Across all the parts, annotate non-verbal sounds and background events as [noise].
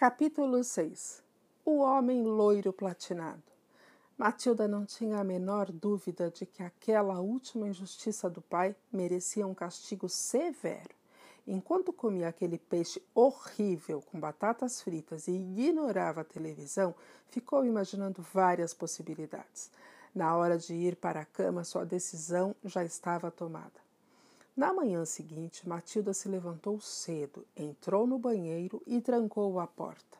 Capítulo 6 O homem loiro platinado. Matilda não tinha a menor dúvida de que aquela última injustiça do pai merecia um castigo severo. Enquanto comia aquele peixe horrível com batatas fritas e ignorava a televisão, ficou imaginando várias possibilidades. Na hora de ir para a cama, sua decisão já estava tomada. Na manhã seguinte, Matilda se levantou cedo, entrou no banheiro e trancou a porta.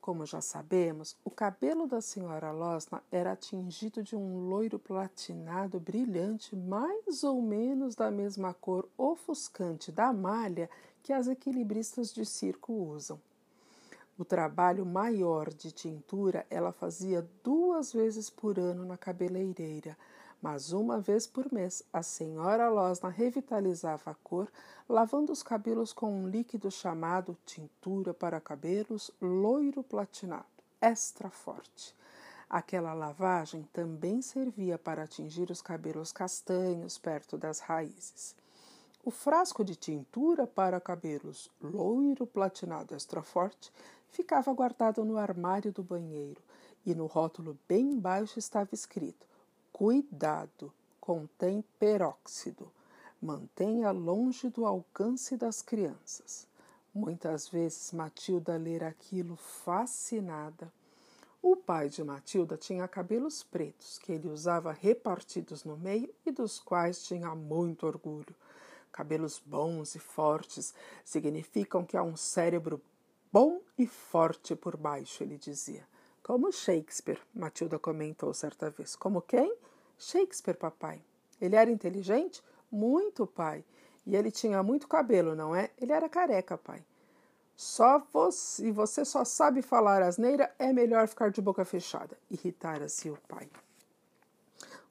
Como já sabemos, o cabelo da senhora Losna era tingido de um loiro platinado brilhante, mais ou menos da mesma cor ofuscante da malha que as equilibristas de circo usam. O trabalho maior de tintura ela fazia duas vezes por ano na cabeleireira, mas uma vez por mês a senhora Losna revitalizava a cor, lavando os cabelos com um líquido chamado tintura para cabelos loiro platinado, extra forte. Aquela lavagem também servia para atingir os cabelos castanhos perto das raízes. O frasco de tintura para cabelos loiro platinado extra forte ficava guardado no armário do banheiro e no rótulo bem embaixo estava escrito Cuidado, contém peróxido. Mantenha longe do alcance das crianças. Muitas vezes Matilda ler aquilo fascinada. O pai de Matilda tinha cabelos pretos, que ele usava repartidos no meio e dos quais tinha muito orgulho. Cabelos bons e fortes significam que há um cérebro bom e forte por baixo, ele dizia. Como Shakespeare, Matilda comentou certa vez. Como quem? Shakespeare, papai. Ele era inteligente? Muito, pai. E ele tinha muito cabelo, não é? Ele era careca, pai. Só você, e você só sabe falar asneira, é melhor ficar de boca fechada. Irritara-se o pai.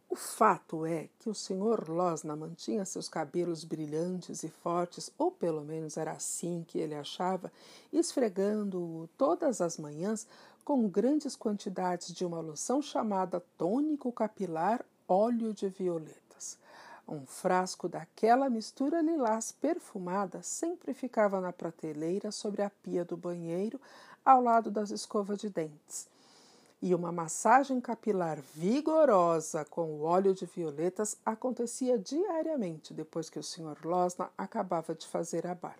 O fato é que o senhor Losna mantinha seus cabelos brilhantes e fortes, ou pelo menos era assim que ele achava, esfregando-o todas as manhãs com grandes quantidades de uma loção chamada tônico capilar óleo de violetas. Um frasco daquela mistura lilás perfumada sempre ficava na prateleira sobre a pia do banheiro, ao lado das escovas de dentes. E uma massagem capilar vigorosa com o óleo de violetas acontecia diariamente depois que o Sr. Losna acabava de fazer a barba.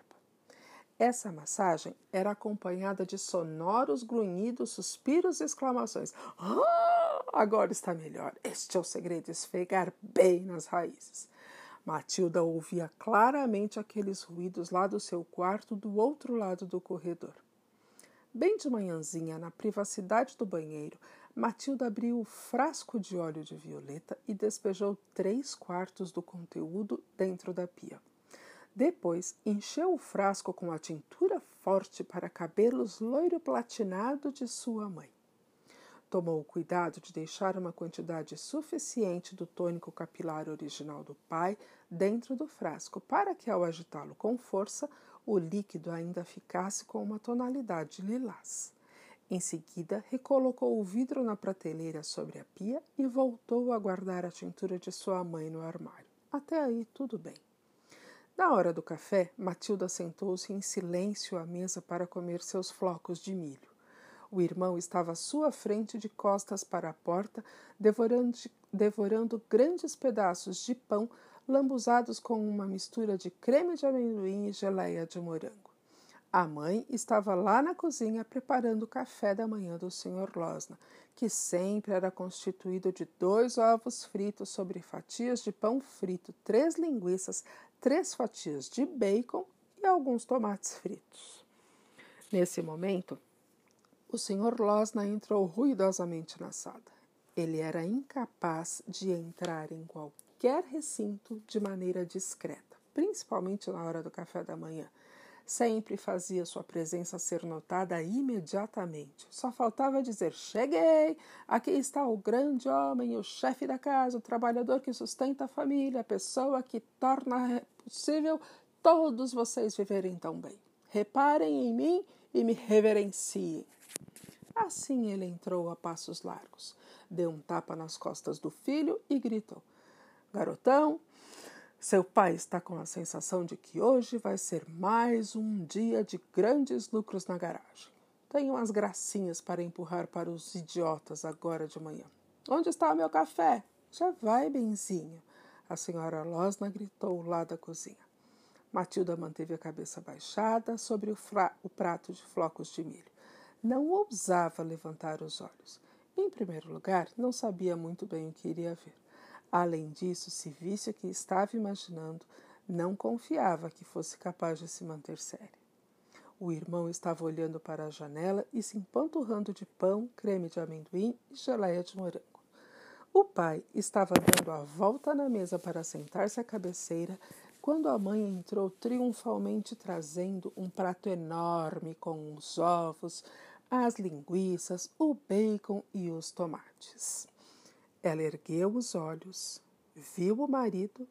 Essa massagem era acompanhada de sonoros grunhidos, suspiros e exclamações. [gasps] Ah! Agora está melhor. Este é o segredo: esfregar bem nas raízes. Matilda ouvia claramente aqueles ruídos lá do seu quarto do outro lado do corredor. Bem de manhãzinha, na privacidade do banheiro, Matilda abriu o frasco de óleo de violeta e despejou três quartos do conteúdo dentro da pia. Depois, encheu o frasco com a tintura forte para cabelos loiro platinado de sua mãe. Tomou o cuidado de deixar uma quantidade suficiente do tônico capilar original do pai dentro do frasco, para que, ao agitá-lo com força, o líquido ainda ficasse com uma tonalidade lilás. Em seguida, recolocou o vidro na prateleira sobre a pia e voltou a guardar a tintura de sua mãe no armário. Até aí, tudo bem. Na hora do café, Matilda sentou-se em silêncio à mesa para comer seus flocos de milho. O irmão estava à sua frente, de costas para a porta, devorando, devorando grandes pedaços de pão lambuzados com uma mistura de creme de amendoim e geleia de morango. A mãe estava lá na cozinha preparando o café da manhã do Sr. Losna, que sempre era constituído de dois ovos fritos sobre fatias de pão frito, três linguiças, três fatias de bacon e alguns tomates fritos. Nesse momento, o Sr. Losna entrou ruidosamente na sala. Ele era incapaz de entrar em qualquer recinto de maneira discreta, principalmente na hora do café da manhã. Sempre fazia sua presença ser notada imediatamente. Só faltava dizer: Cheguei! Aqui está o grande homem, o chefe da casa, o trabalhador que sustenta a família, a pessoa que torna possível todos vocês viverem tão bem. Reparem em mim e me reverenciem. Assim ele entrou a passos largos, deu um tapa nas costas do filho e gritou: Garotão, seu pai está com a sensação de que hoje vai ser mais um dia de grandes lucros na garagem. Tenho umas gracinhas para empurrar para os idiotas agora de manhã. Onde está o meu café? Já vai, benzinho. A senhora Losna gritou lá da cozinha. Matilda manteve a cabeça baixada sobre o, o prato de flocos de milho. Não ousava levantar os olhos. Em primeiro lugar, não sabia muito bem o que iria ver. Além disso, se visse o que estava imaginando, não confiava que fosse capaz de se manter séria. O irmão estava olhando para a janela e se empanturrando de pão, creme de amendoim e geleia de morango. O pai estava dando a volta na mesa para sentar-se à cabeceira quando a mãe entrou triunfalmente trazendo um prato enorme com os ovos, as linguiças, o bacon e os tomates. Ela ergueu os olhos, viu o marido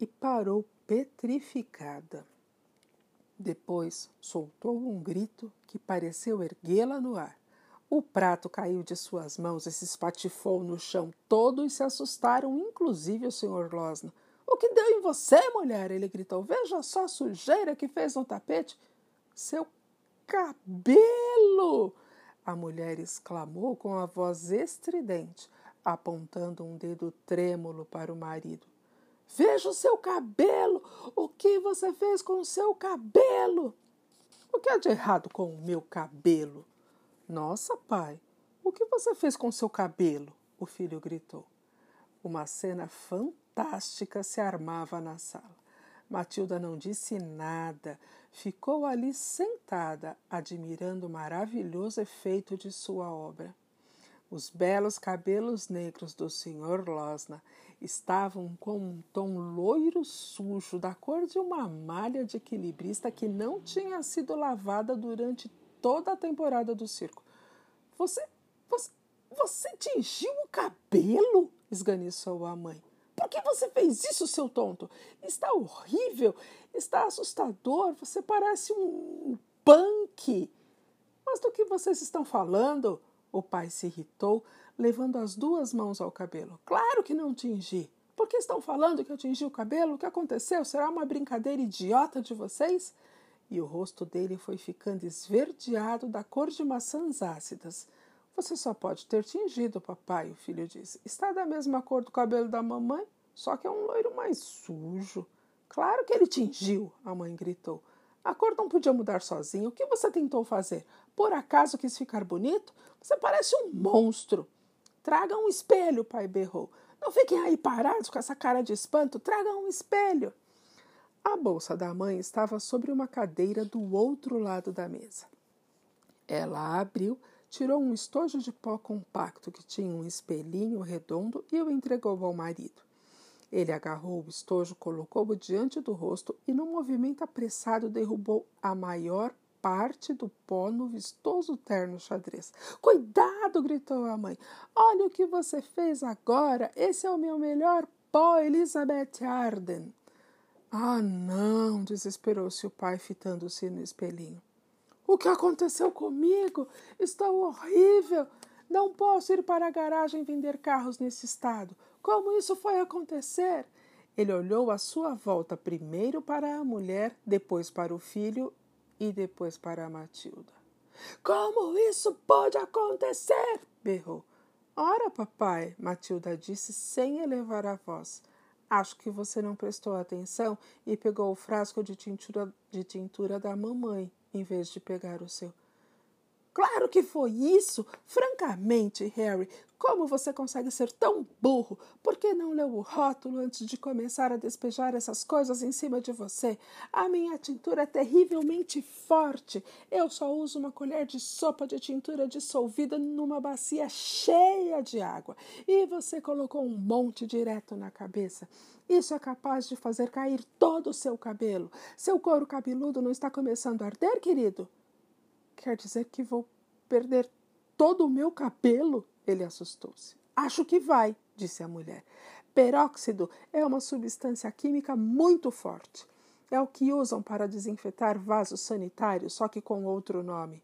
e parou petrificada. Depois soltou um grito que pareceu erguê-la no ar. O prato caiu de suas mãos e se espatifou no chão. Todos se assustaram, inclusive o Sr. Losna. O que deu em você, mulher? Ele gritou. Veja só a sujeira que fez no tapete. Seu cabelo! A mulher exclamou com a voz estridente, apontando um dedo trêmulo para o marido. Veja o seu cabelo! O que você fez com o seu cabelo? O que há de errado com o meu cabelo? Nossa, pai, o que você fez com o seu cabelo? O filho gritou. Uma cena fantástica se armava na sala. Matilda não disse nada, ficou ali sentada, admirando o maravilhoso efeito de sua obra. Os belos cabelos negros do Sr. Losna estavam com um tom loiro sujo, da cor de uma malha de equilibrista que não tinha sido lavada durante toda a temporada do circo. Você, você, você tingiu o cabelo? esganiçou a mãe. Que você fez isso, seu tonto? Está horrível, está assustador, você parece um punk. Mas do que vocês estão falando? O pai se irritou, levando as duas mãos ao cabelo. Claro que não tingi. Por que estão falando que eu tingi o cabelo? O que aconteceu? Será uma brincadeira idiota de vocês? E o rosto dele foi ficando esverdeado da cor de maçãs ácidas. Você só pode ter tingido, papai, o filho disse. Está da mesma cor do cabelo da mamãe, só que é um loiro mais sujo. Claro que ele tingiu, a mãe gritou. A cor não podia mudar sozinha. O que você tentou fazer? Por acaso quis ficar bonito? Você parece um monstro. Traga um espelho, pai berrou. Não fiquem aí parados com essa cara de espanto. Traga um espelho. A bolsa da mãe estava sobre uma cadeira do outro lado da mesa. Ela abriu, tirou um estojo de pó compacto que tinha um espelhinho redondo e o entregou ao marido. Ele agarrou o estojo, colocou-o diante do rosto e, num movimento apressado, derrubou a maior parte do pó no vistoso terno xadrez. Cuidado! gritou a mãe. Olha o que você fez agora! Esse é o meu melhor pó, Elizabeth Arden. Ah, não! desesperou-se o pai, fitando-se no espelhinho. O que aconteceu comigo? Estou horrível! Não posso ir para a garagem vender carros nesse estado. Como isso foi acontecer? Ele olhou à sua volta, primeiro para a mulher, depois para o filho e depois para a Matilda. Como isso pode acontecer? berrou. Ora, papai, Matilda disse sem elevar a voz. Acho que você não prestou atenção e pegou o frasco de tintura, de tintura da mamãe, em vez de pegar o seu. Claro que foi isso! Francamente, Harry, como você consegue ser tão burro? Por que não leu o rótulo antes de começar a despejar essas coisas em cima de você? A minha tintura é terrivelmente forte. Eu só uso uma colher de sopa de tintura dissolvida numa bacia cheia de água. E você colocou um monte direto na cabeça. Isso é capaz de fazer cair todo o seu cabelo. Seu couro cabeludo não está começando a arder, querido? Quer dizer que vou perder todo o meu cabelo? Ele assustou-se. Acho que vai, disse a mulher. Peróxido é uma substância química muito forte. É o que usam para desinfetar vasos sanitários, só que com outro nome.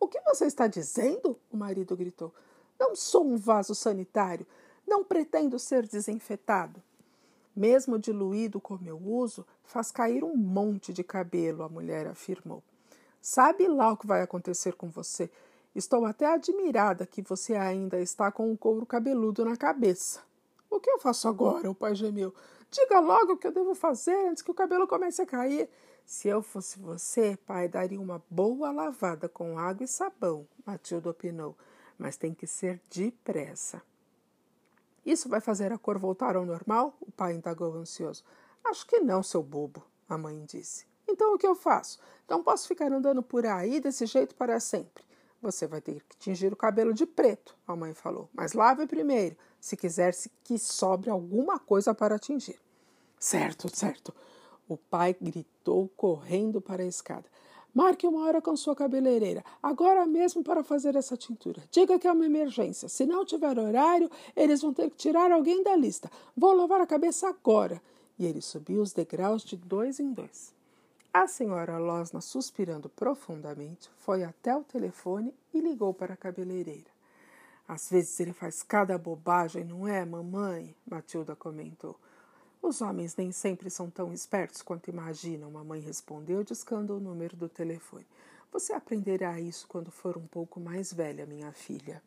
O que você está dizendo? O marido gritou. Não sou um vaso sanitário. Não pretendo ser desinfetado. Mesmo diluído como eu uso, faz cair um monte de cabelo, a mulher afirmou. Sabe lá o que vai acontecer com você. Estou até admirada que você ainda está com o couro cabeludo na cabeça. O que eu faço agora? O pai gemeu. Diga logo o que eu devo fazer antes que o cabelo comece a cair. Se eu fosse você, pai, daria uma boa lavada com água e sabão, Matilda opinou. Mas tem que ser depressa. Isso vai fazer a cor voltar ao normal? O pai indagou ansioso. Acho que não, seu bobo, a mãe disse. Então o que eu faço? Não posso ficar andando por aí desse jeito para sempre. Você vai ter que tingir o cabelo de preto, a mãe falou. Mas lave primeiro, se quiser que sobre alguma coisa para tingir. Certo, certo. O pai gritou, correndo para a escada. Marque uma hora com sua cabeleireira, agora mesmo para fazer essa tintura. Diga que é uma emergência. Se não tiver horário, eles vão ter que tirar alguém da lista. Vou lavar a cabeça agora. E ele subiu os degraus de dois em dois. A senhora Losna, suspirando profundamente, foi até o telefone e ligou para a cabeleireira. Às vezes ele faz cada bobagem, não é, mamãe? Matilda comentou. Os homens nem sempre são tão espertos quanto imaginam, mamãe respondeu, discando o número do telefone. Você aprenderá isso quando for um pouco mais velha, minha filha.